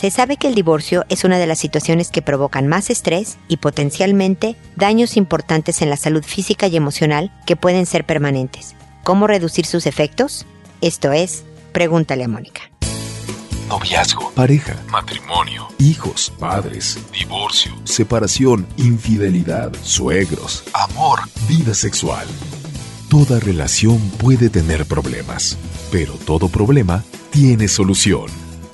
Se sabe que el divorcio es una de las situaciones que provocan más estrés y potencialmente daños importantes en la salud física y emocional que pueden ser permanentes. ¿Cómo reducir sus efectos? Esto es, pregúntale a Mónica. Noviazgo, pareja, matrimonio, hijos, padres, divorcio, separación, infidelidad, suegros, amor, vida sexual. Toda relación puede tener problemas, pero todo problema tiene solución.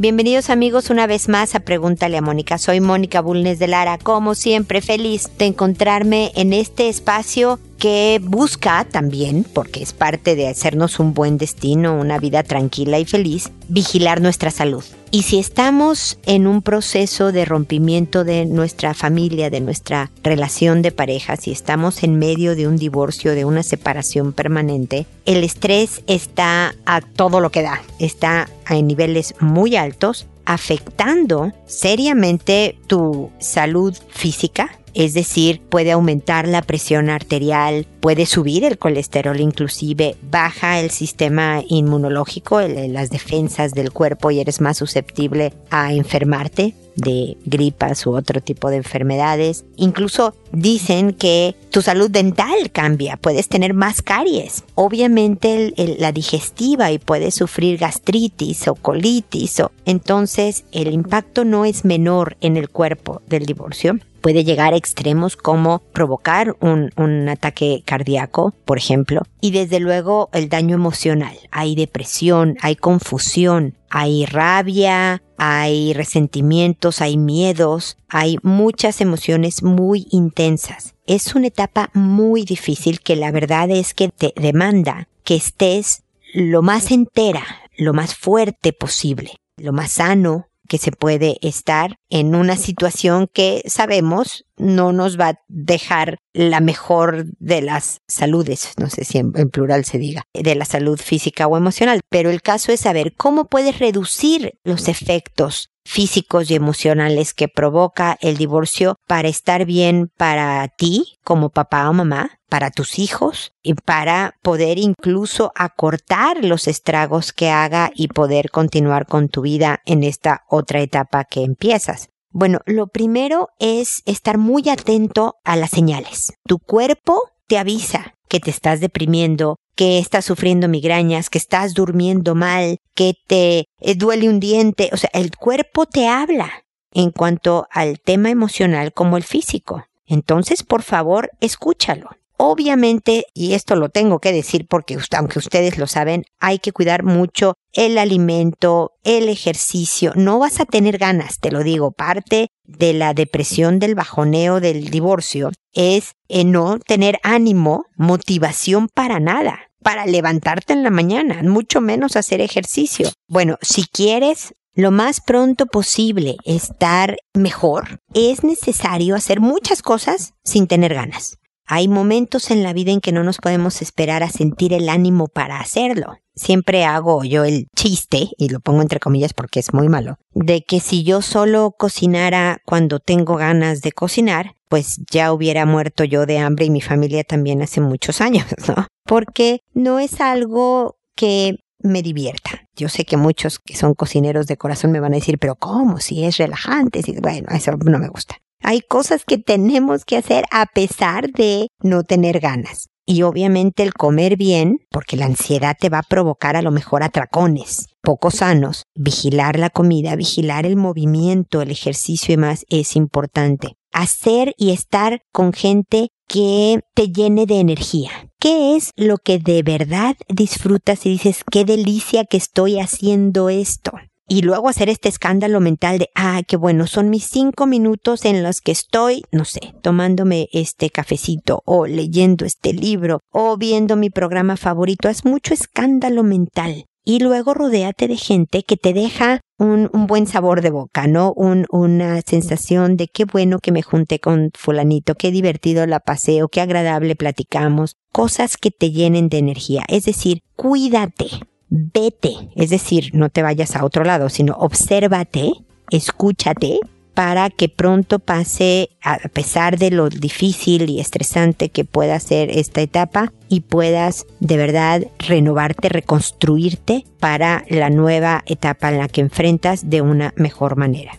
Bienvenidos amigos una vez más a Pregúntale a Mónica. Soy Mónica Bulnes de Lara, como siempre feliz de encontrarme en este espacio que busca también, porque es parte de hacernos un buen destino, una vida tranquila y feliz, vigilar nuestra salud. Y si estamos en un proceso de rompimiento de nuestra familia, de nuestra relación de pareja, si estamos en medio de un divorcio, de una separación permanente, el estrés está a todo lo que da, está a niveles muy altos, afectando seriamente tu salud física, es decir, puede aumentar la presión arterial, puede subir el colesterol inclusive, baja el sistema inmunológico, las defensas del cuerpo y eres más susceptible a enfermarte de gripas u otro tipo de enfermedades. Incluso dicen que tu salud dental cambia, puedes tener más caries. Obviamente la digestiva y puedes sufrir gastritis o colitis. O, entonces el impacto no es menor en el cuerpo del divorcio puede llegar a extremos como provocar un, un, ataque cardíaco, por ejemplo, y desde luego el daño emocional. Hay depresión, hay confusión, hay rabia, hay resentimientos, hay miedos, hay muchas emociones muy intensas. Es una etapa muy difícil que la verdad es que te demanda que estés lo más entera, lo más fuerte posible, lo más sano, que se puede estar en una situación que sabemos no nos va a dejar la mejor de las saludes, no sé si en, plural se diga, de la salud física o emocional, pero el caso es saber cómo puedes reducir los efectos físicos y emocionales que provoca el divorcio para estar bien para ti como papá o mamá, para tus hijos y para poder incluso acortar los estragos que haga y poder continuar con tu vida en esta otra etapa que empiezas. Bueno, lo primero es estar muy atento a las señales. Tu cuerpo te avisa que te estás deprimiendo, que estás sufriendo migrañas, que estás durmiendo mal, que te eh, duele un diente. O sea, el cuerpo te habla en cuanto al tema emocional como el físico. Entonces, por favor, escúchalo. Obviamente, y esto lo tengo que decir porque aunque ustedes lo saben, hay que cuidar mucho el alimento, el ejercicio. No vas a tener ganas, te lo digo. Parte de la depresión, del bajoneo, del divorcio, es no tener ánimo, motivación para nada para levantarte en la mañana, mucho menos hacer ejercicio. Bueno, si quieres lo más pronto posible estar mejor, es necesario hacer muchas cosas sin tener ganas. Hay momentos en la vida en que no nos podemos esperar a sentir el ánimo para hacerlo. Siempre hago yo el chiste, y lo pongo entre comillas porque es muy malo, de que si yo solo cocinara cuando tengo ganas de cocinar, pues ya hubiera muerto yo de hambre y mi familia también hace muchos años, ¿no? Porque no es algo que me divierta. Yo sé que muchos que son cocineros de corazón me van a decir, pero ¿cómo? Si es relajante. Si... Bueno, eso no me gusta. Hay cosas que tenemos que hacer a pesar de no tener ganas. Y obviamente el comer bien, porque la ansiedad te va a provocar a lo mejor atracones poco sanos. Vigilar la comida, vigilar el movimiento, el ejercicio y más es importante. Hacer y estar con gente que te llene de energía. ¿Qué es lo que de verdad disfrutas y dices, qué delicia que estoy haciendo esto? y luego hacer este escándalo mental de, ah, qué bueno, son mis cinco minutos en los que estoy, no sé, tomándome este cafecito o leyendo este libro o viendo mi programa favorito. Es mucho escándalo mental. Y luego rodéate de gente que te deja un, buen sabor de boca, ¿no? Un, una sensación de qué bueno que me junté con fulanito, qué divertido la paseo, qué agradable platicamos, cosas que te llenen de energía. Es decir, cuídate vete, es decir, no te vayas a otro lado, sino obsérvate, escúchate para que pronto pase, a pesar de lo difícil y estresante que pueda ser esta etapa, y puedas de verdad renovarte, reconstruirte para la nueva etapa en la que enfrentas de una mejor manera.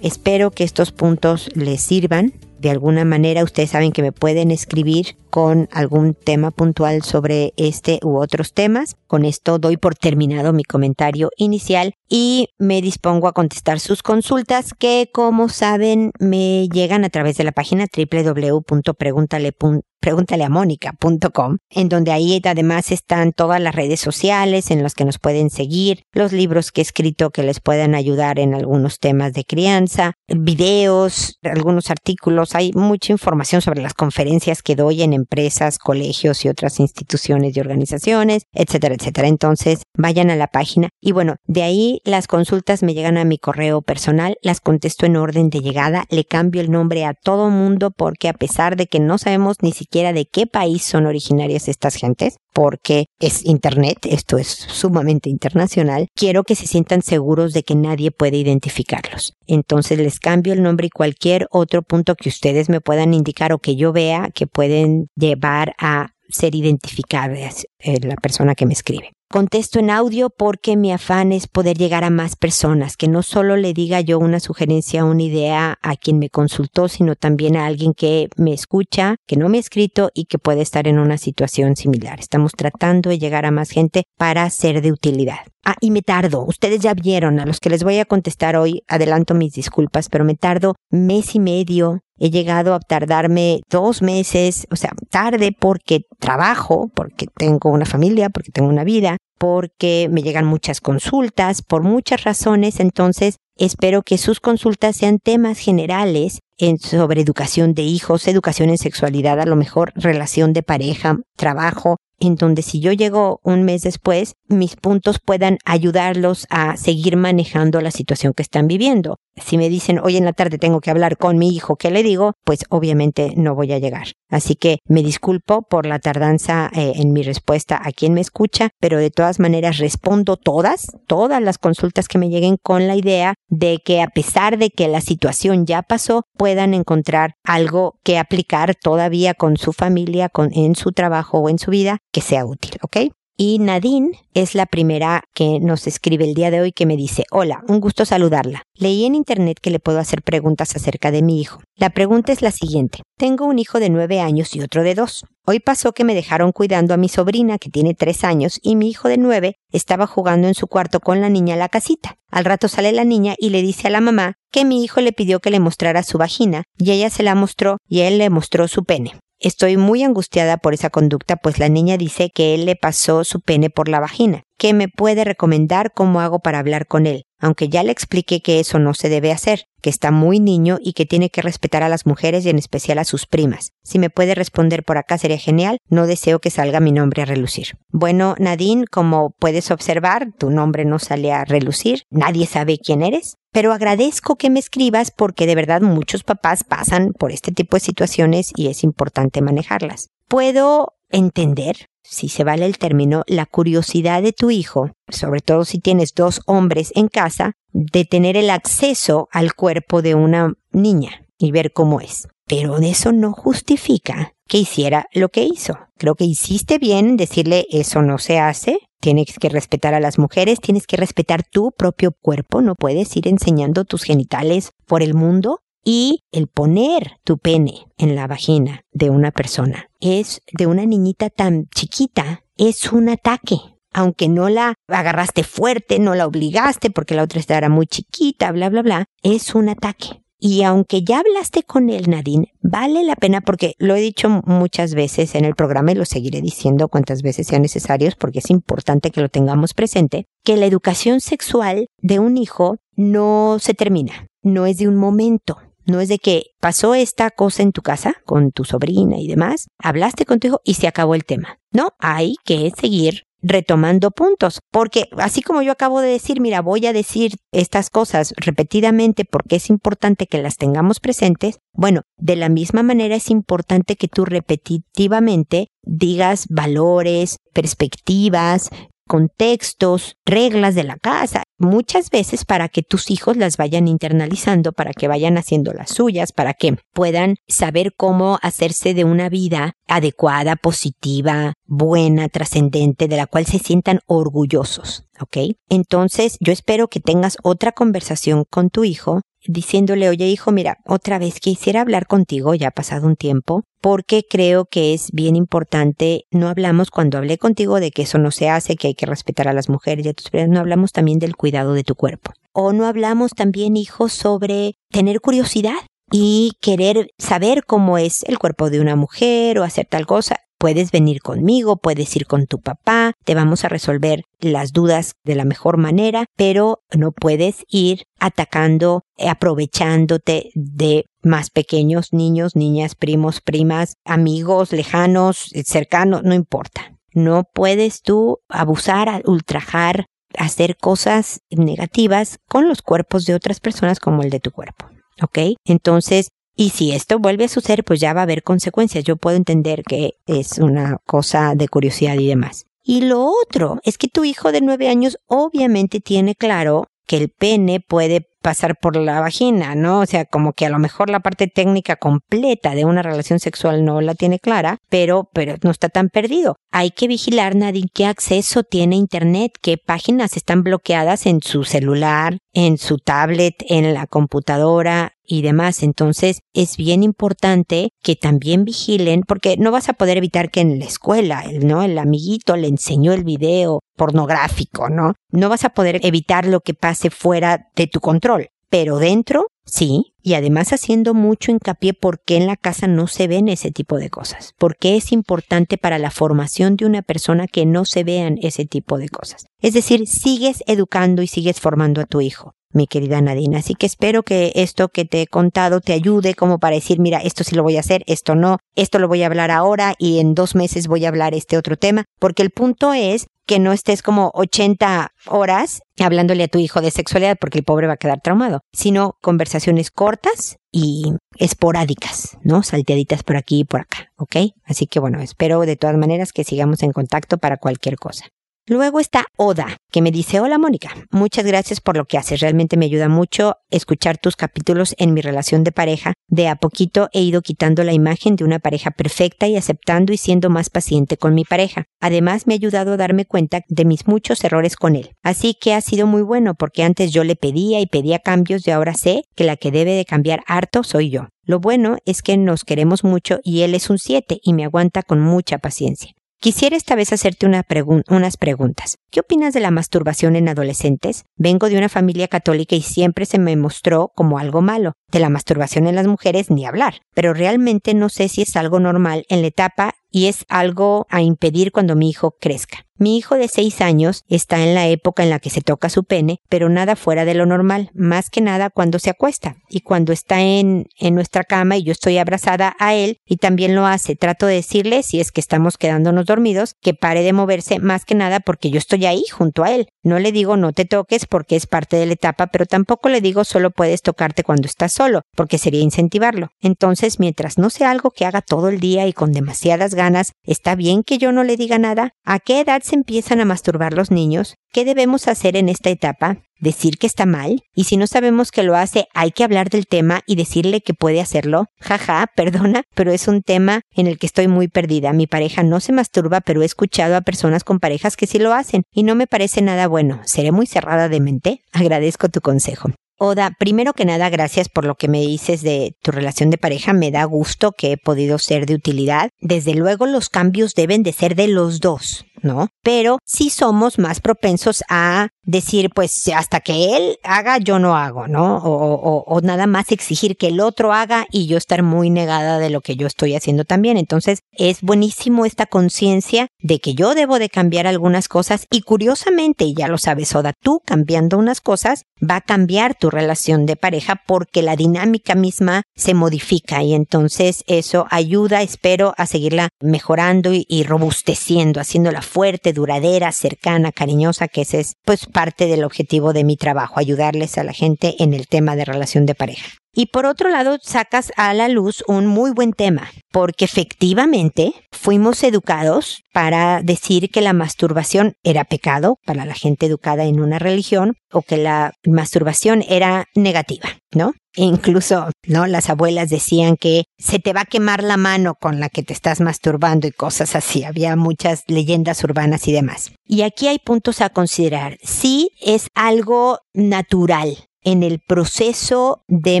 Espero que estos puntos les sirvan de alguna manera ustedes saben que me pueden escribir con algún tema puntual sobre este u otros temas. Con esto doy por terminado mi comentario inicial y me dispongo a contestar sus consultas que como saben me llegan a través de la página www.preguntale.com preguntaleamónica.com, en donde ahí además están todas las redes sociales en las que nos pueden seguir, los libros que he escrito que les puedan ayudar en algunos temas de crianza, videos, algunos artículos, hay mucha información sobre las conferencias que doy en empresas, colegios y otras instituciones y organizaciones, etcétera, etcétera. Entonces, vayan a la página y bueno, de ahí las consultas me llegan a mi correo personal, las contesto en orden de llegada, le cambio el nombre a todo mundo porque a pesar de que no sabemos ni siquiera de qué país son originarias estas gentes, porque es Internet, esto es sumamente internacional, quiero que se sientan seguros de que nadie puede identificarlos. Entonces les cambio el nombre y cualquier otro punto que ustedes me puedan indicar o que yo vea que pueden llevar a ser identificadas eh, la persona que me escribe. Contesto en audio porque mi afán es poder llegar a más personas, que no solo le diga yo una sugerencia, una idea a quien me consultó, sino también a alguien que me escucha, que no me ha escrito y que puede estar en una situación similar. Estamos tratando de llegar a más gente para ser de utilidad. Ah, y me tardo. Ustedes ya vieron, a los que les voy a contestar hoy, adelanto mis disculpas, pero me tardo mes y medio. He llegado a tardarme dos meses, o sea, tarde porque trabajo, porque tengo una familia, porque tengo una vida, porque me llegan muchas consultas, por muchas razones, entonces espero que sus consultas sean temas generales en, sobre educación de hijos, educación en sexualidad, a lo mejor relación de pareja, trabajo, en donde si yo llego un mes después, mis puntos puedan ayudarlos a seguir manejando la situación que están viviendo. Si me dicen hoy en la tarde tengo que hablar con mi hijo, ¿qué le digo? Pues obviamente no voy a llegar. Así que me disculpo por la tardanza eh, en mi respuesta a quien me escucha, pero de todas maneras respondo todas, todas las consultas que me lleguen con la idea de que a pesar de que la situación ya pasó, puedan encontrar algo que aplicar todavía con su familia, con, en su trabajo o en su vida que sea útil, ¿ok? Y Nadine es la primera que nos escribe el día de hoy que me dice, hola, un gusto saludarla. Leí en internet que le puedo hacer preguntas acerca de mi hijo. La pregunta es la siguiente. Tengo un hijo de nueve años y otro de dos. Hoy pasó que me dejaron cuidando a mi sobrina, que tiene tres años, y mi hijo de nueve estaba jugando en su cuarto con la niña a la casita. Al rato sale la niña y le dice a la mamá que mi hijo le pidió que le mostrara su vagina, y ella se la mostró y él le mostró su pene. Estoy muy angustiada por esa conducta, pues la niña dice que él le pasó su pene por la vagina. ¿Qué me puede recomendar cómo hago para hablar con él? Aunque ya le expliqué que eso no se debe hacer, que está muy niño y que tiene que respetar a las mujeres y en especial a sus primas. Si me puede responder por acá sería genial, no deseo que salga mi nombre a relucir. Bueno, Nadine, como puedes observar, tu nombre no sale a relucir, nadie sabe quién eres, pero agradezco que me escribas porque de verdad muchos papás pasan por este tipo de situaciones y es importante manejarlas. Puedo entender si se vale el término, la curiosidad de tu hijo, sobre todo si tienes dos hombres en casa, de tener el acceso al cuerpo de una niña y ver cómo es. Pero eso no justifica que hiciera lo que hizo. Creo que hiciste bien en decirle eso no se hace, tienes que respetar a las mujeres, tienes que respetar tu propio cuerpo, no puedes ir enseñando tus genitales por el mundo y el poner tu pene en la vagina de una persona es de una niñita tan chiquita, es un ataque. Aunque no la agarraste fuerte, no la obligaste porque la otra era muy chiquita, bla, bla, bla, es un ataque. Y aunque ya hablaste con él, Nadine, vale la pena porque lo he dicho muchas veces en el programa y lo seguiré diciendo cuantas veces sean necesarios porque es importante que lo tengamos presente, que la educación sexual de un hijo no se termina, no es de un momento, No es de que pasó esta cosa en tu casa con tu sobrina y demás, hablaste con tu hijo y se acabó el tema. No, hay que seguir retomando puntos, porque así como yo acabo de decir, mira, voy a decir estas cosas repetidamente porque es importante que las tengamos presentes, bueno, de la misma manera es importante que tú repetitivamente digas valores, perspectivas, contextos, reglas de la casa, muchas veces para que tus hijos las vayan internalizando, para que vayan haciendo las suyas, para que puedan saber cómo hacerse de una vida adecuada, positiva, buena, trascendente, de la cual se sientan orgullosos. ¿Ok? Entonces, yo espero que tengas otra conversación con tu hijo diciéndole, oye hijo, mira, otra vez quisiera hablar contigo, ya ha pasado un tiempo, porque creo que es bien importante, no hablamos cuando hablé contigo de que eso no se hace, que hay que respetar a las mujeres y a tus no hablamos también del cuidado de tu cuerpo. O no hablamos también, hijo, sobre tener curiosidad y querer saber cómo es el cuerpo de una mujer o hacer tal cosa. Puedes venir conmigo, puedes ir con tu papá, te vamos a resolver las dudas de la mejor manera, pero no puedes ir atacando, aprovechándote de más pequeños, niños, niñas, primos, primas, amigos, lejanos, cercanos, no importa. No puedes tú abusar, ultrajar, hacer cosas negativas con los cuerpos de otras personas como el de tu cuerpo. ¿Ok? Entonces, y si esto vuelve a suceder, pues ya va a haber consecuencias. Yo puedo entender que es una cosa de curiosidad y demás. Y lo otro es que tu hijo de nueve años obviamente tiene claro que el pene puede pasar por la vagina, ¿no? O sea, como que a lo mejor la parte técnica completa de una relación sexual no la tiene clara, pero, pero no está tan perdido. Hay que vigilar, Nadie, qué acceso tiene Internet, qué páginas están bloqueadas en su celular, en su tablet, en la computadora y demás. Entonces es bien importante que también vigilen porque no vas a poder evitar que en la escuela, ¿no? El amiguito le enseñó el video pornográfico, ¿no? No vas a poder evitar lo que pase fuera de tu control, pero dentro Sí, y además haciendo mucho hincapié por qué en la casa no se ven ese tipo de cosas, porque es importante para la formación de una persona que no se vean ese tipo de cosas. Es decir, sigues educando y sigues formando a tu hijo mi querida Nadine. Así que espero que esto que te he contado te ayude como para decir, mira, esto sí lo voy a hacer, esto no, esto lo voy a hablar ahora y en dos meses voy a hablar este otro tema, porque el punto es que no estés como 80 horas hablándole a tu hijo de sexualidad porque el pobre va a quedar traumado, sino conversaciones cortas y esporádicas, ¿no? Salteaditas por aquí y por acá, ¿ok? Así que bueno, espero de todas maneras que sigamos en contacto para cualquier cosa. Luego está Oda, que me dice, hola Mónica, muchas gracias por lo que haces, realmente me ayuda mucho escuchar tus capítulos en mi relación de pareja. De a poquito he ido quitando la imagen de una pareja perfecta y aceptando y siendo más paciente con mi pareja. Además me ha ayudado a darme cuenta de mis muchos errores con él. Así que ha sido muy bueno porque antes yo le pedía y pedía cambios y ahora sé que la que debe de cambiar harto soy yo. Lo bueno es que nos queremos mucho y él es un 7 y me aguanta con mucha paciencia. Quisiera esta vez hacerte unas preguntas. ¿Qué opinas de la masturbación en adolescentes? Vengo de una familia católica y siempre se me mostró como algo malo. De la masturbación en las mujeres ni hablar. Pero realmente no sé si es algo normal en la etapa y es algo a impedir cuando mi hijo crezca. Mi hijo de seis años está en la época en la que se toca su pene, pero nada fuera de lo normal, más que nada cuando se acuesta y cuando está en, en nuestra cama y yo estoy abrazada a él y también lo hace. Trato de decirle, si es que estamos quedándonos dormidos, que pare de moverse más que nada porque yo estoy ahí junto a él. No le digo no te toques porque es parte de la etapa, pero tampoco le digo solo puedes tocarte cuando estás solo, porque sería incentivarlo. Entonces, mientras no sea algo que haga todo el día y con demasiadas ganas, ¿está bien que yo no le diga nada? ¿A qué edad empiezan a masturbar los niños, ¿qué debemos hacer en esta etapa? ¿Decir que está mal? Y si no sabemos que lo hace, hay que hablar del tema y decirle que puede hacerlo. Jaja, perdona, pero es un tema en el que estoy muy perdida. Mi pareja no se masturba, pero he escuchado a personas con parejas que sí lo hacen y no me parece nada bueno. ¿Seré muy cerrada de mente? Agradezco tu consejo. Oda, primero que nada, gracias por lo que me dices de tu relación de pareja. Me da gusto que he podido ser de utilidad. Desde luego, los cambios deben de ser de los dos ¿no? Pero sí somos más propensos a decir, pues hasta que él haga, yo no hago, ¿no? O, o, nada más exigir que el otro haga y yo estar muy negada de lo que yo estoy haciendo también. Entonces es buenísimo esta conciencia de que yo debo de cambiar algunas cosas y curiosamente, y ya lo sabes, Oda, tú cambiando unas cosas va a cambiar tu relación de pareja porque la dinámica misma se modifica y entonces eso ayuda, espero, a seguirla mejorando y, robusteciendo, haciéndola fuerte, duradera, cercana, cariñosa, que ese es pues parte del objetivo de mi trabajo, ayudarles a la gente en el tema de relación de pareja. Y por otro lado, sacas a la luz un muy buen tema, porque efectivamente fuimos educados para decir que la masturbación era pecado para la gente educada en una religión o que la masturbación era negativa, ¿no? E incluso, ¿no? Las abuelas decían que se te va a quemar la mano con la que te estás masturbando y cosas así. Había muchas leyendas urbanas y demás. Y aquí hay puntos a considerar. Sí es algo natural en el proceso de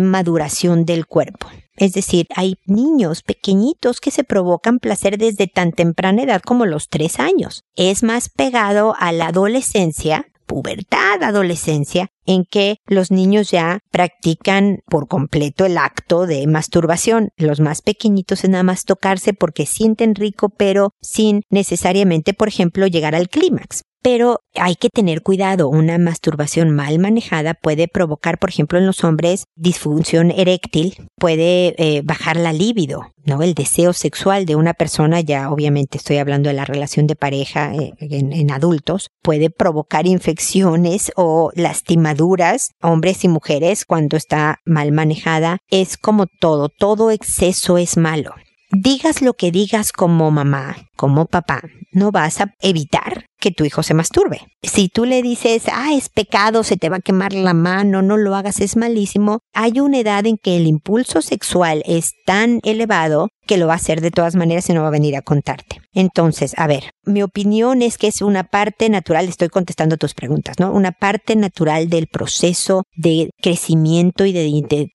maduración del cuerpo. Es decir, hay niños pequeñitos que se provocan placer desde tan temprana edad como los tres años. Es más pegado a la adolescencia pubertad, adolescencia, en que los niños ya practican por completo el acto de masturbación. Los más pequeñitos es nada más tocarse porque sienten rico, pero sin necesariamente, por ejemplo, llegar al clímax. Pero hay que tener cuidado. Una masturbación mal manejada puede provocar, por ejemplo, en los hombres disfunción eréctil, puede eh, bajar la libido, ¿no? El deseo sexual de una persona, ya obviamente estoy hablando de la relación de pareja eh, en, en adultos, puede provocar infecciones o lastimaduras, hombres y mujeres, cuando está mal manejada. Es como todo, todo exceso es malo digas lo que digas como mamá, como papá, no vas a evitar que tu hijo se masturbe. Si tú le dices, ah, es pecado, se te va a quemar la mano, no lo hagas, es malísimo, hay una edad en que el impulso sexual es tan elevado que lo va a hacer de todas maneras y no va a venir a contarte. Entonces, a ver, mi opinión es que es una parte natural, estoy contestando tus preguntas, ¿no? Una parte natural del proceso de crecimiento y de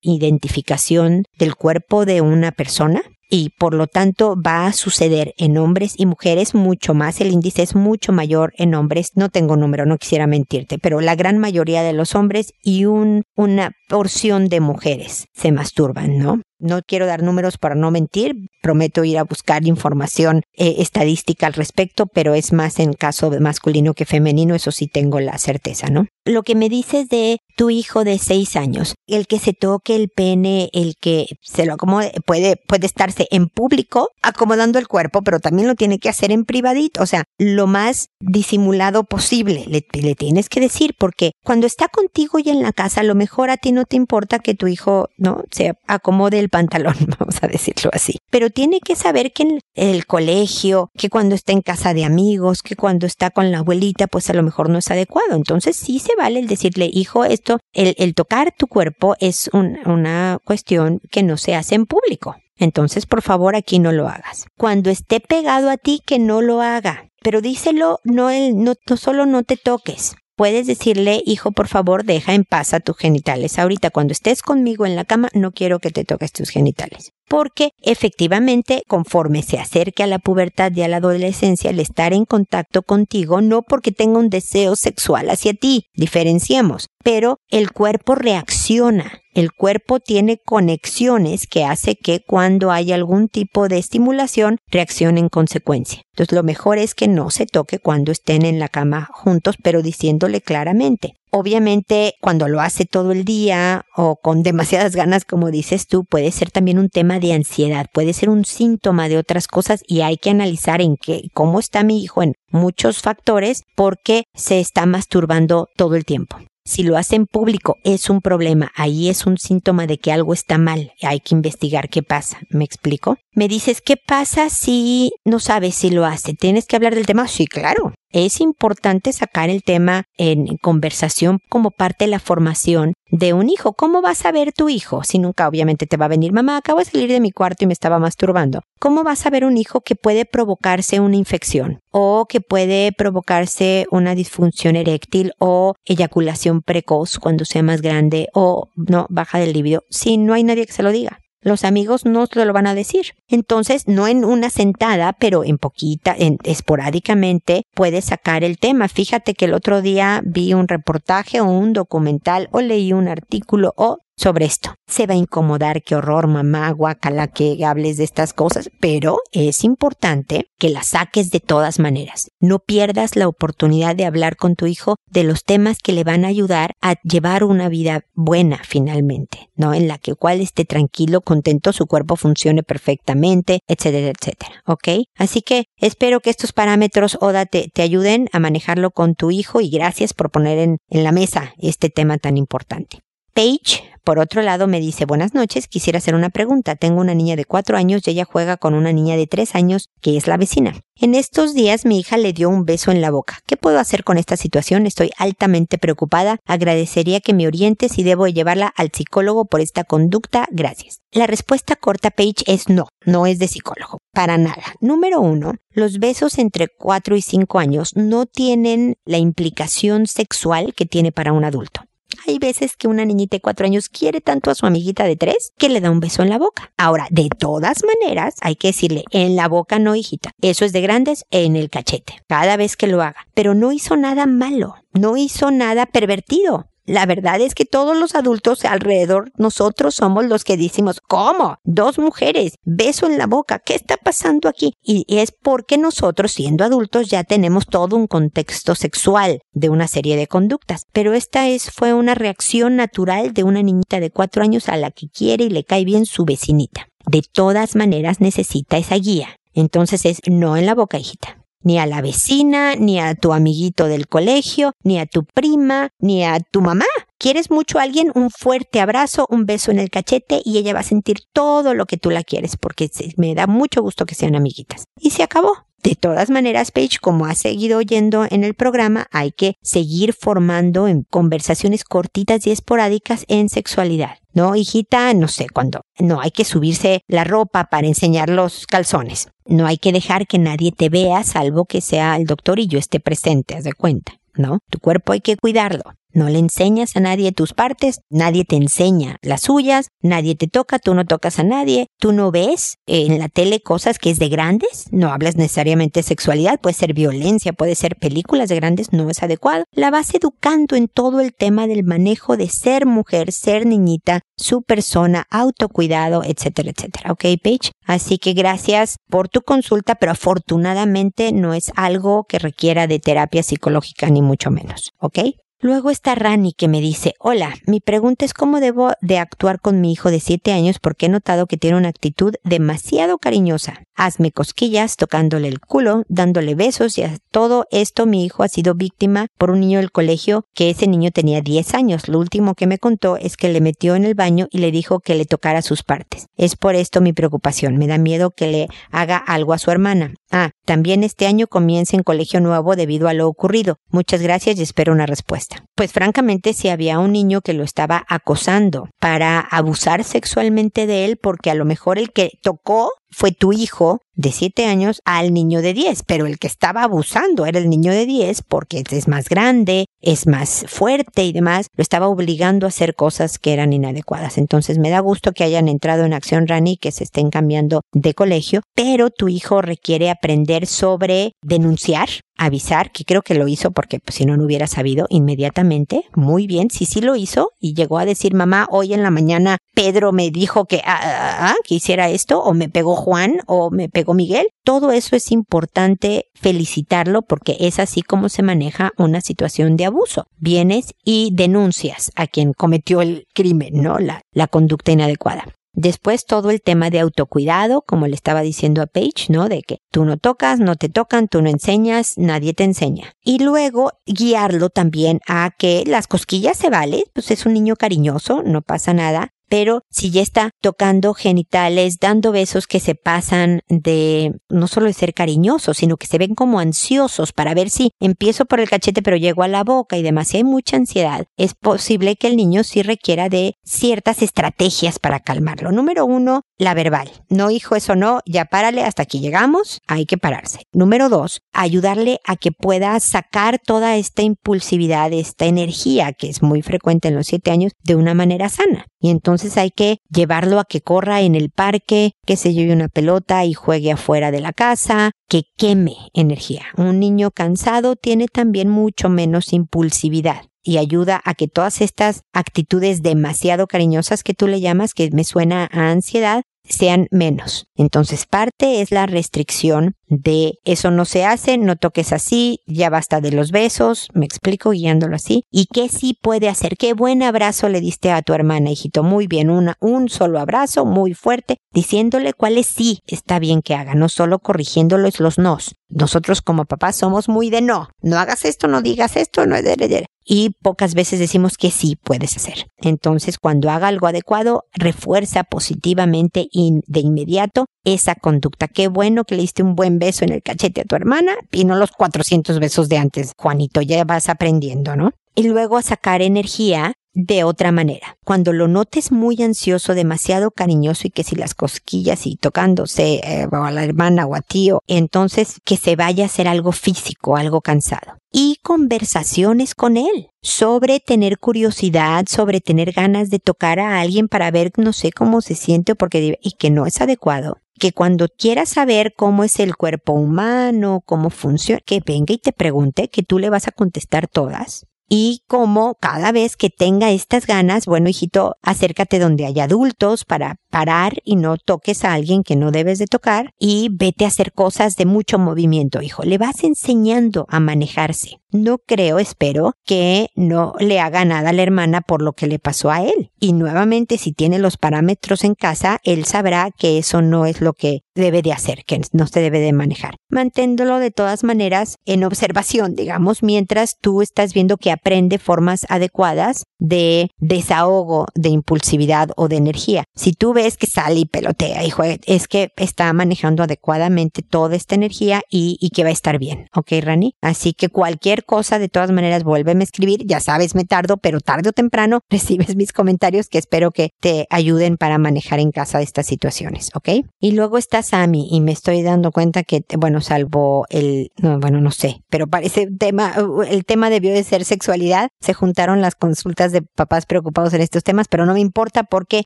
identificación del cuerpo de una persona y por lo tanto va a suceder en hombres y mujeres mucho más. El índice es mucho mayor en hombres. No tengo número, no quisiera mentirte, pero la gran mayoría de los hombres y un, una porción de mujeres se masturban, ¿no? No quiero dar números para no mentir, prometo ir a buscar información eh, estadística al respecto, pero es más en caso masculino que femenino, eso sí tengo la certeza, ¿no? Lo que me dices de tu hijo de seis años, el que se toque el pene, el que se lo acomode, puede, puede estarse en público acomodando el cuerpo, pero también lo tiene que hacer en privadito, o sea, lo más disimulado posible, le, le tienes que decir, porque cuando está contigo y en la casa, a lo mejor a ti no te importa que tu hijo, ¿no? Se acomode el pantalón, vamos a decirlo así. Pero tiene que saber que en el colegio, que cuando está en casa de amigos, que cuando está con la abuelita, pues a lo mejor no es adecuado. Entonces sí se vale el decirle, hijo, esto, el, tocar tu cuerpo es una cuestión que no se hace en público. Entonces, por favor, aquí no lo hagas. Cuando esté pegado a ti, que no lo haga. Pero díselo, no, el, no, no solo no te toques puedes decirle, hijo, por favor, deja en paz a tus genitales. Ahorita cuando estés conmigo en la cama, no quiero que te toques tus genitales porque efectivamente conforme se acerque a la pubertad y a la adolescencia, el estar en contacto contigo, no porque tenga un deseo sexual hacia ti, diferenciemos, pero el cuerpo reacciona. El cuerpo tiene conexiones que hace que cuando hay algún tipo de estimulación reaccione en consecuencia. Entonces lo mejor es que no se toque cuando estén en la cama juntos, pero diciéndole claramente, Obviamente, cuando lo hace todo el día o con demasiadas ganas, como dices tú, puede ser también un tema de ansiedad, puede ser un síntoma de otras cosas y hay que analizar en qué, cómo está mi hijo en muchos factores porque se está masturbando todo el tiempo. Si lo hace en público es un problema, ahí es un síntoma de que algo está mal, hay que investigar qué pasa. ¿Me explico? Me dices, ¿qué pasa si no sabes si lo hace? ¿Tienes que hablar del tema? Sí, claro. Es importante sacar el tema en conversación como parte de la formación de un hijo. ¿Cómo vas a ver tu hijo? Si nunca obviamente te va a venir, mamá, acabo de salir de mi cuarto y me estaba masturbando. ¿Cómo vas a ver un hijo que puede provocarse una infección o que puede provocarse una disfunción eréctil o eyaculación precoz cuando sea más grande o no baja del libido si no hay nadie que se lo diga? Los amigos no te lo van a decir. Entonces, no en una sentada, pero en poquita, en, esporádicamente, puedes sacar el tema. Fíjate que el otro día vi un reportaje o un documental o leí un artículo o sobre esto. Se va a incomodar, qué horror, mamá, guacala, que hables de estas cosas, pero es importante que las saques de todas maneras. No pierdas la oportunidad de hablar con tu hijo de los temas que le van a ayudar a llevar una vida buena finalmente, ¿no? En la que cual esté tranquilo, contento, su cuerpo funcione perfectamente, etcétera, etcétera, ¿ok? Así que espero que estos parámetros, Oda, te, te ayuden a manejarlo con tu hijo y gracias por poner en la mesa este tema tan importante. Paige, por otro lado, me dice, buenas noches, quisiera hacer una pregunta. Tengo una niña de cuatro años y ella juega con una niña de tres años que es la vecina. En estos días mi hija le dio un beso en la boca. ¿Qué puedo hacer con esta situación? Estoy altamente preocupada. Agradecería que me oriente si debo llevarla al psicólogo por esta conducta. Gracias. La respuesta corta, Paige, es no. No es de psicólogo. Para nada. Número uno, los besos entre cuatro y cinco años no tienen la implicación sexual que tiene para un adulto. Hay veces que una niñita de cuatro años quiere tanto a su amiguita de tres que le da un beso en la boca. Ahora, de todas maneras, hay que decirle, en la boca no, hijita. Eso es de grandes, en el cachete. Cada vez que lo haga. Pero no hizo nada malo. No hizo nada pervertido. La verdad es que todos los adultos alrededor nosotros somos los que decimos, ¿cómo? Dos mujeres, beso en la boca, ¿qué está pasando aquí? Y es porque nosotros siendo adultos ya tenemos todo un contexto sexual de una serie de conductas. Pero esta es, fue una reacción natural de una niñita de cuatro años a la que quiere y le cae bien su vecinita. De todas maneras necesita esa guía. Entonces es no en la boca, hijita ni a la vecina, ni a tu amiguito del colegio, ni a tu prima, ni a tu mamá. ¿Quieres mucho a alguien? Un fuerte abrazo, un beso en el cachete y ella va a sentir todo lo que tú la quieres porque me da mucho gusto que sean amiguitas. Y se acabó. De todas maneras, Paige, como has seguido oyendo en el programa, hay que seguir formando en conversaciones cortitas y esporádicas en sexualidad. No, hijita, no sé cuándo. No hay que subirse la ropa para enseñar los calzones. No hay que dejar que nadie te vea salvo que sea el doctor y yo esté presente, haz de cuenta. ¿no? Tu cuerpo hay que cuidarlo. No le enseñas a nadie tus partes, nadie te enseña las suyas, nadie te toca, tú no tocas a nadie, tú no ves en la tele cosas que es de grandes, no hablas necesariamente de sexualidad, puede ser violencia, puede ser películas de grandes, no es adecuado. La vas educando en todo el tema del manejo de ser mujer, ser niñita, su persona, autocuidado, etcétera, etcétera. ¿Ok, Paige? Así que gracias por tu consulta, pero afortunadamente no es algo que requiera de terapia psicológica ni mucho menos. ¿Ok? Luego está Rani que me dice, hola, mi pregunta es cómo debo de actuar con mi hijo de 7 años porque he notado que tiene una actitud demasiado cariñosa. Hazme cosquillas, tocándole el culo, dándole besos y a todo esto mi hijo ha sido víctima por un niño del colegio que ese niño tenía 10 años. Lo último que me contó es que le metió en el baño y le dijo que le tocara sus partes. Es por esto mi preocupación. Me da miedo que le haga algo a su hermana. Ah, también este año comienza en colegio nuevo debido a lo ocurrido. Muchas gracias y espero una respuesta. Pues francamente, si había un niño que lo estaba acosando para abusar sexualmente de él, porque a lo mejor el que tocó fue tu hijo de 7 años al niño de 10, pero el que estaba abusando era el niño de 10 porque es más grande, es más fuerte y demás, lo estaba obligando a hacer cosas que eran inadecuadas. Entonces me da gusto que hayan entrado en acción Rani que se estén cambiando de colegio, pero tu hijo requiere aprender sobre denunciar, avisar, que creo que lo hizo porque pues, si no, no hubiera sabido inmediatamente. Muy bien, si sí lo hizo y llegó a decir, mamá, hoy en la mañana Pedro me dijo que, ah, ah, ah, que hiciera esto, o me pegó Juan, o me pegó Miguel. Todo eso es importante felicitarlo porque es así como se maneja una situación de abuso. Vienes y denuncias a quien cometió el crimen, ¿no? La, la conducta inadecuada. Después todo el tema de autocuidado, como le estaba diciendo a Paige, ¿no? De que tú no tocas, no te tocan, tú no enseñas, nadie te enseña. Y luego guiarlo también a que las cosquillas se valen, pues es un niño cariñoso, no pasa nada, pero si ya está tocando genitales, dando besos que se pasan de no solo de ser cariñosos, sino que se ven como ansiosos para ver si empiezo por el cachete pero llego a la boca y demás, hay mucha ansiedad, es posible que el niño sí requiera de ciertas estrategias para calmarlo. Número uno, la verbal. No, hijo, eso no, ya párale, hasta aquí llegamos, hay que pararse. Número dos, ayudarle a que pueda sacar toda esta impulsividad, esta energía que es muy frecuente en los siete años de una manera sana. Y entonces hay que llevarlo a que corra en el parque, que se lleve una pelota y juegue afuera de la casa, que queme energía. Un niño cansado tiene también mucho menos impulsividad y ayuda a que todas estas actitudes demasiado cariñosas que tú le llamas, que me suena a ansiedad, sean menos. Entonces, parte es la restricción de eso no se hace, no toques así, ya basta de los besos, me explico guiándolo así. ¿Y qué sí puede hacer? Qué buen abrazo le diste a tu hermana, hijito. Muy bien, una, un solo abrazo muy fuerte, diciéndole cuáles sí está bien que haga, no solo corrigiéndoles los nos. Nosotros como papás somos muy de no, no hagas esto, no digas esto, no de, y pocas veces decimos que sí puedes hacer. Entonces, cuando haga algo adecuado, refuerza positivamente y de inmediato esa conducta. Qué bueno que le diste un buen beso en el cachete a tu hermana y no los 400 besos de antes. Juanito, ya vas aprendiendo, ¿no? Y luego sacar energía de otra manera. Cuando lo notes muy ansioso, demasiado cariñoso y que si las cosquillas y tocándose eh, a la hermana o a tío, entonces que se vaya a hacer algo físico, algo cansado. Y conversaciones con él sobre tener curiosidad, sobre tener ganas de tocar a alguien para ver no sé cómo se siente o porque y que no es adecuado que cuando quiera saber cómo es el cuerpo humano, cómo funciona, que venga y te pregunte, que tú le vas a contestar todas. Y como cada vez que tenga estas ganas, bueno, hijito, acércate donde hay adultos para parar y no toques a alguien que no debes de tocar y vete a hacer cosas de mucho movimiento, hijo. Le vas enseñando a manejarse. No creo, espero, que no le haga nada a la hermana por lo que le pasó a él. Y nuevamente, si tiene los parámetros en casa, él sabrá que eso no es lo que debe de hacer, que no se debe de manejar. Manténdolo de todas maneras en observación, digamos, mientras tú estás viendo que aprende formas adecuadas de desahogo de impulsividad o de energía. Si tú ves que sale y pelotea y juega, es que está manejando adecuadamente toda esta energía y, y que va a estar bien. ¿Ok, Rani? Así que cualquier cosa, de todas maneras, vuélveme a escribir. Ya sabes, me tardo, pero tarde o temprano recibes mis comentarios que espero que te ayuden para manejar en casa estas situaciones, ¿ok? Y luego está Sammy y me estoy dando cuenta que, bueno, salvo el, no, bueno, no sé, pero parece tema, el tema debió de ser sexualidad. Se juntaron las consultas de papás preocupados en estos temas, pero no me importa porque,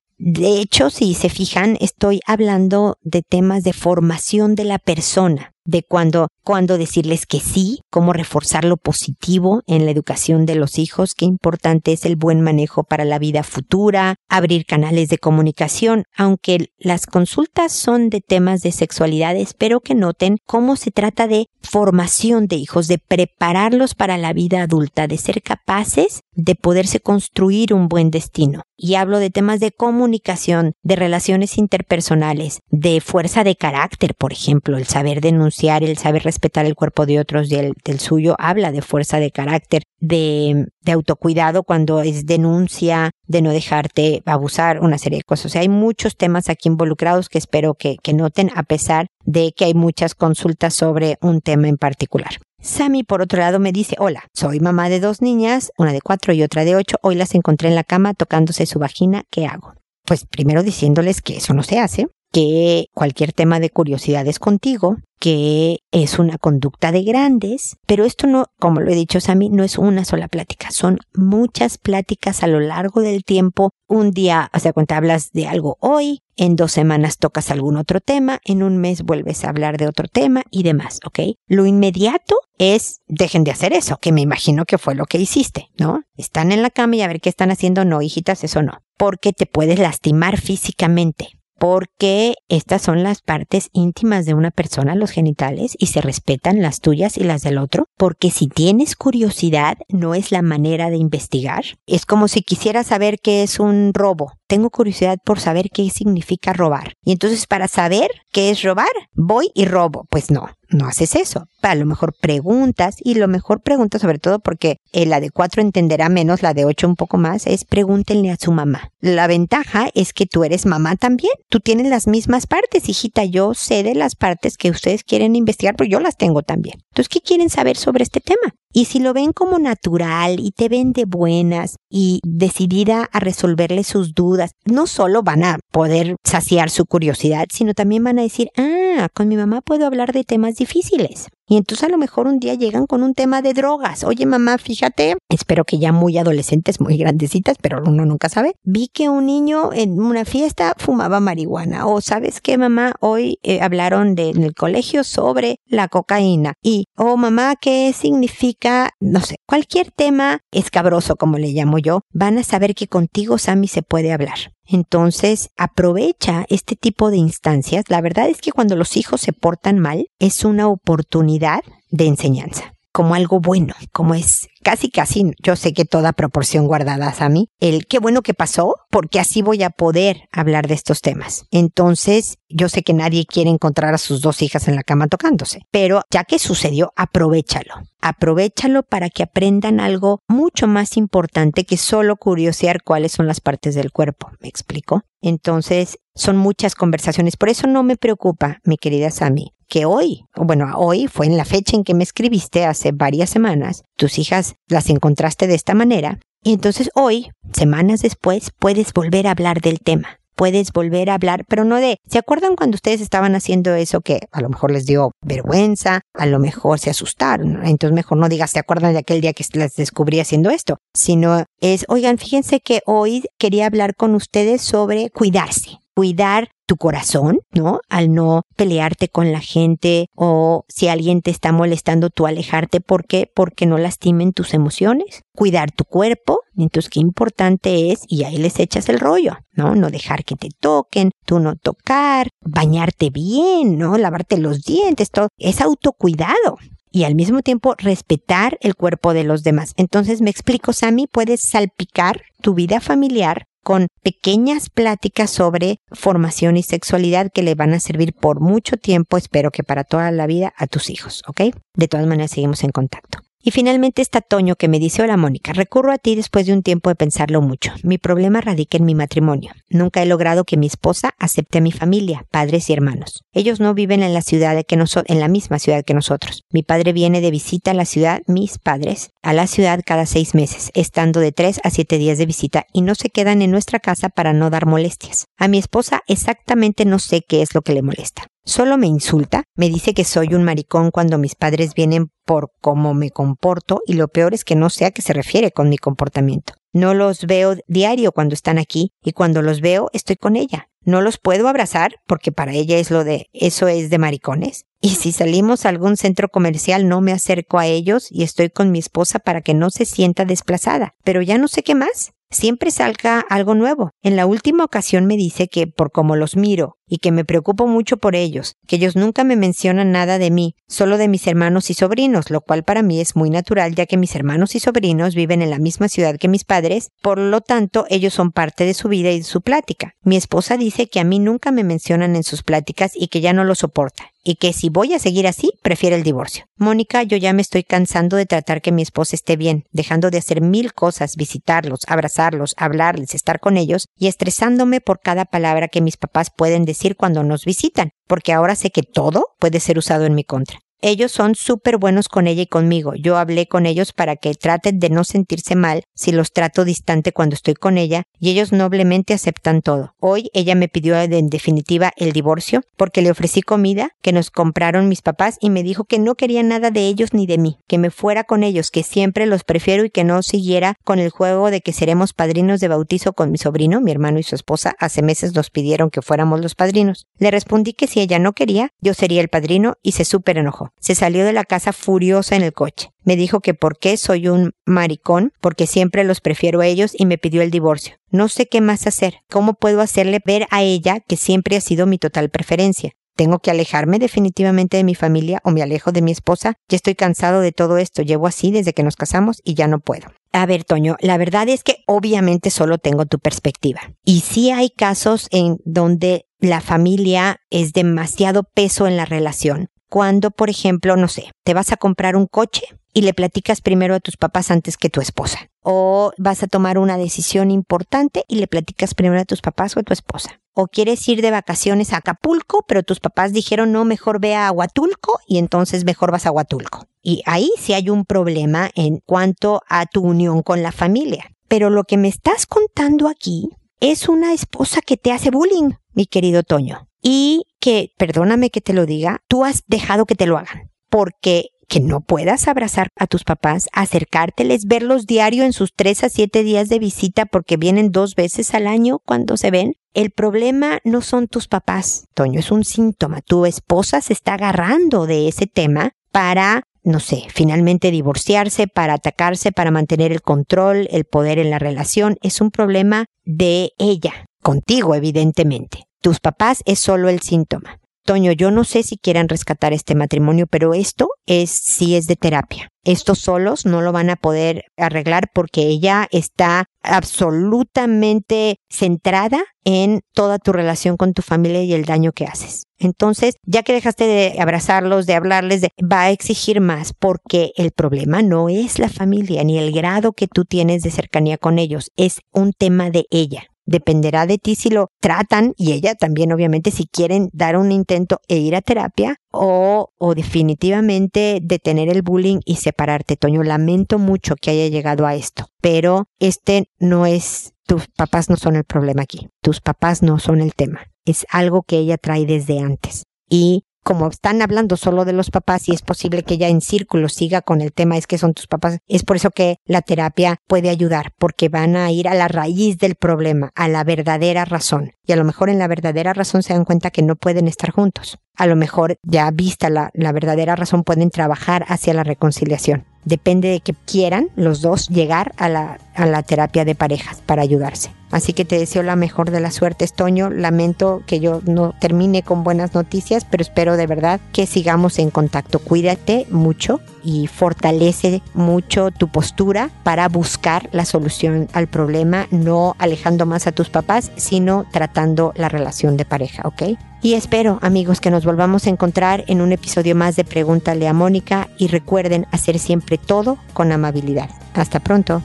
de hecho, si se fijan, estoy hablando de temas de formación de la persona de cuando, cuando decirles que sí, cómo reforzar lo positivo en la educación de los hijos, qué importante es el buen manejo para la vida futura, abrir canales de comunicación, aunque las consultas son de temas de sexualidad, espero que noten cómo se trata de formación de hijos, de prepararlos para la vida adulta, de ser capaces de poderse construir un buen destino. Y hablo de temas de comunicación, de relaciones interpersonales, de fuerza de carácter, por ejemplo, el saber denunciar, el saber respetar el cuerpo de otros y el del suyo, habla de fuerza de carácter, de, de autocuidado cuando es denuncia, de no dejarte abusar, una serie de cosas. O sea, hay muchos temas aquí involucrados que espero que, que noten a pesar de que hay muchas consultas sobre un tema en particular. Sammy, por otro lado, me dice, hola, soy mamá de dos niñas, una de cuatro y otra de ocho, hoy las encontré en la cama tocándose su vagina, ¿qué hago? Pues primero diciéndoles que eso no se hace, que cualquier tema de curiosidad es contigo, que es una conducta de grandes, pero esto no, como lo he dicho Sammy, no es una sola plática, son muchas pláticas a lo largo del tiempo. Un día, o sea, cuando hablas de algo hoy, en dos semanas tocas algún otro tema, en un mes vuelves a hablar de otro tema y demás, ¿ok? Lo inmediato es dejen de hacer eso, que me imagino que fue lo que hiciste, ¿no? Están en la cama y a ver qué están haciendo, no, hijitas, eso no, porque te puedes lastimar físicamente porque estas son las partes íntimas de una persona, los genitales, y se respetan las tuyas y las del otro, porque si tienes curiosidad no es la manera de investigar. Es como si quisiera saber qué es un robo. Tengo curiosidad por saber qué significa robar. Y entonces para saber qué es robar, voy y robo. Pues no, no haces eso. A lo mejor preguntas y lo mejor pregunta sobre todo porque la de cuatro entenderá menos, la de ocho un poco más, es pregúntenle a su mamá. La ventaja es que tú eres mamá también. Tú tienes las mismas partes, hijita. Yo sé de las partes que ustedes quieren investigar, pero yo las tengo también. Entonces, ¿qué quieren saber sobre este tema? Y si lo ven como natural y te ven de buenas y decidida a resolverle sus dudas, no solo van a poder saciar su curiosidad, sino también van a decir, ah, con mi mamá puedo hablar de temas difíciles. Y entonces a lo mejor un día llegan con un tema de drogas. Oye mamá, fíjate, espero que ya muy adolescentes, muy grandecitas, pero uno nunca sabe. Vi que un niño en una fiesta fumaba marihuana. O sabes qué mamá, hoy eh, hablaron de, en el colegio sobre la cocaína. Y, oh mamá, ¿qué significa? No sé, cualquier tema escabroso como le llamo yo, van a saber que contigo Sammy se puede hablar. Entonces, aprovecha este tipo de instancias. La verdad es que cuando los hijos se portan mal, es una oportunidad de enseñanza como algo bueno, como es casi casi, yo sé que toda proporción guardada mí, el qué bueno que pasó, porque así voy a poder hablar de estos temas. Entonces, yo sé que nadie quiere encontrar a sus dos hijas en la cama tocándose, pero ya que sucedió, aprovechalo. Aprovechalo para que aprendan algo mucho más importante que solo curiosear cuáles son las partes del cuerpo. ¿Me explico? Entonces, son muchas conversaciones. Por eso no me preocupa, mi querida Sami, que hoy, bueno, hoy fue en la fecha en que me escribiste hace varias semanas, tus hijas las encontraste de esta manera, y entonces hoy, semanas después, puedes volver a hablar del tema. Puedes volver a hablar, pero no de, ¿se acuerdan cuando ustedes estaban haciendo eso que a lo mejor les dio vergüenza, a lo mejor se asustaron? Entonces mejor no digas, ¿se acuerdan de aquel día que las descubrí haciendo esto? Sino es, oigan, fíjense que hoy quería hablar con ustedes sobre cuidarse cuidar tu corazón, ¿no? Al no pelearte con la gente o si alguien te está molestando, tú alejarte. ¿Por qué? Porque no lastimen tus emociones. Cuidar tu cuerpo. Entonces, qué importante es, y ahí les echas el rollo, ¿no? No dejar que te toquen, tú no tocar, bañarte bien, ¿no? Lavarte los dientes, todo. Es autocuidado y al mismo tiempo respetar el cuerpo de los demás. Entonces me explico, Sammy, puedes salpicar tu vida familiar con pequeñas pláticas sobre formación y sexualidad que le van a servir por mucho tiempo, espero que para toda la vida, a tus hijos, ¿ok? De todas maneras, seguimos en contacto. Y finalmente está Toño que me dice, hola Mónica, recurro a ti después de un tiempo de pensarlo mucho. Mi problema radica en mi matrimonio. Nunca he logrado que mi esposa acepte a mi familia, padres y hermanos. Ellos no viven en la ciudad que en la misma ciudad que nosotros. Mi padre viene de visita a la ciudad, mis padres, a la ciudad cada seis meses, estando de tres a siete días de visita y no se quedan en nuestra casa para no dar molestias. A mi esposa exactamente no sé qué es lo que le molesta. Solo me insulta, me dice que soy un maricón cuando mis padres vienen por cómo me comporto y lo peor es que no sé a qué se refiere con mi comportamiento. No los veo diario cuando están aquí y cuando los veo estoy con ella. No los puedo abrazar porque para ella es lo de eso es de maricones. Y si salimos a algún centro comercial no me acerco a ellos y estoy con mi esposa para que no se sienta desplazada. Pero ya no sé qué más siempre salga algo nuevo. En la última ocasión me dice que por como los miro y que me preocupo mucho por ellos, que ellos nunca me mencionan nada de mí, solo de mis hermanos y sobrinos, lo cual para mí es muy natural ya que mis hermanos y sobrinos viven en la misma ciudad que mis padres, por lo tanto ellos son parte de su vida y de su plática. Mi esposa dice que a mí nunca me mencionan en sus pláticas y que ya no lo soporta y que si voy a seguir así, prefiere el divorcio. Mónica, yo ya me estoy cansando de tratar que mi esposa esté bien, dejando de hacer mil cosas, visitarlos, abrazarlos, hablarles, estar con ellos y estresándome por cada palabra que mis papás pueden decir cuando nos visitan, porque ahora sé que todo puede ser usado en mi contra. Ellos son súper buenos con ella y conmigo. Yo hablé con ellos para que traten de no sentirse mal si los trato distante cuando estoy con ella y ellos noblemente aceptan todo. Hoy ella me pidió en definitiva el divorcio porque le ofrecí comida que nos compraron mis papás y me dijo que no quería nada de ellos ni de mí, que me fuera con ellos, que siempre los prefiero y que no siguiera con el juego de que seremos padrinos de bautizo con mi sobrino, mi hermano y su esposa. Hace meses nos pidieron que fuéramos los padrinos. Le respondí que si ella no quería, yo sería el padrino y se súper enojó se salió de la casa furiosa en el coche. Me dijo que por qué soy un maricón, porque siempre los prefiero a ellos y me pidió el divorcio. No sé qué más hacer. ¿Cómo puedo hacerle ver a ella que siempre ha sido mi total preferencia? ¿Tengo que alejarme definitivamente de mi familia o me alejo de mi esposa? Ya estoy cansado de todo esto. Llevo así desde que nos casamos y ya no puedo. A ver, Toño, la verdad es que obviamente solo tengo tu perspectiva. Y sí hay casos en donde la familia es demasiado peso en la relación cuando, por ejemplo, no sé, te vas a comprar un coche y le platicas primero a tus papás antes que tu esposa. O vas a tomar una decisión importante y le platicas primero a tus papás o a tu esposa. O quieres ir de vacaciones a Acapulco, pero tus papás dijeron no, mejor ve a Huatulco y entonces mejor vas a Huatulco. Y ahí sí hay un problema en cuanto a tu unión con la familia. Pero lo que me estás contando aquí es una esposa que te hace bullying, mi querido Toño. Y que, perdóname que te lo diga, tú has dejado que te lo hagan. Porque que no puedas abrazar a tus papás, acercárteles, verlos diario en sus tres a siete días de visita porque vienen dos veces al año cuando se ven. El problema no son tus papás, Toño, es un síntoma. Tu esposa se está agarrando de ese tema para, no sé, finalmente divorciarse, para atacarse, para mantener el control, el poder en la relación. Es un problema de ella, contigo, evidentemente. Tus papás es solo el síntoma. Toño, yo no sé si quieran rescatar este matrimonio, pero esto es sí es de terapia. Estos solos no lo van a poder arreglar porque ella está absolutamente centrada en toda tu relación con tu familia y el daño que haces. Entonces, ya que dejaste de abrazarlos, de hablarles, va a exigir más porque el problema no es la familia ni el grado que tú tienes de cercanía con ellos, es un tema de ella. Dependerá de ti si lo tratan y ella también obviamente si quieren dar un intento e ir a terapia o, o definitivamente detener el bullying y separarte. Toño, lamento mucho que haya llegado a esto, pero este no es, tus papás no son el problema aquí, tus papás no son el tema, es algo que ella trae desde antes. Y como están hablando solo de los papás y es posible que ya en círculo siga con el tema es que son tus papás, es por eso que la terapia puede ayudar, porque van a ir a la raíz del problema, a la verdadera razón. Y a lo mejor en la verdadera razón se dan cuenta que no pueden estar juntos. A lo mejor ya vista la, la verdadera razón pueden trabajar hacia la reconciliación. Depende de que quieran los dos llegar a la, a la terapia de parejas para ayudarse. Así que te deseo la mejor de las suertes, Toño. Lamento que yo no termine con buenas noticias, pero espero de verdad que sigamos en contacto. Cuídate mucho y fortalece mucho tu postura para buscar la solución al problema, no alejando más a tus papás, sino tratando la relación de pareja, ¿ok? Y espero, amigos, que nos volvamos a encontrar en un episodio más de Pregúntale a Mónica y recuerden hacer siempre todo con amabilidad. Hasta pronto.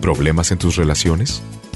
¿Problemas en tus relaciones?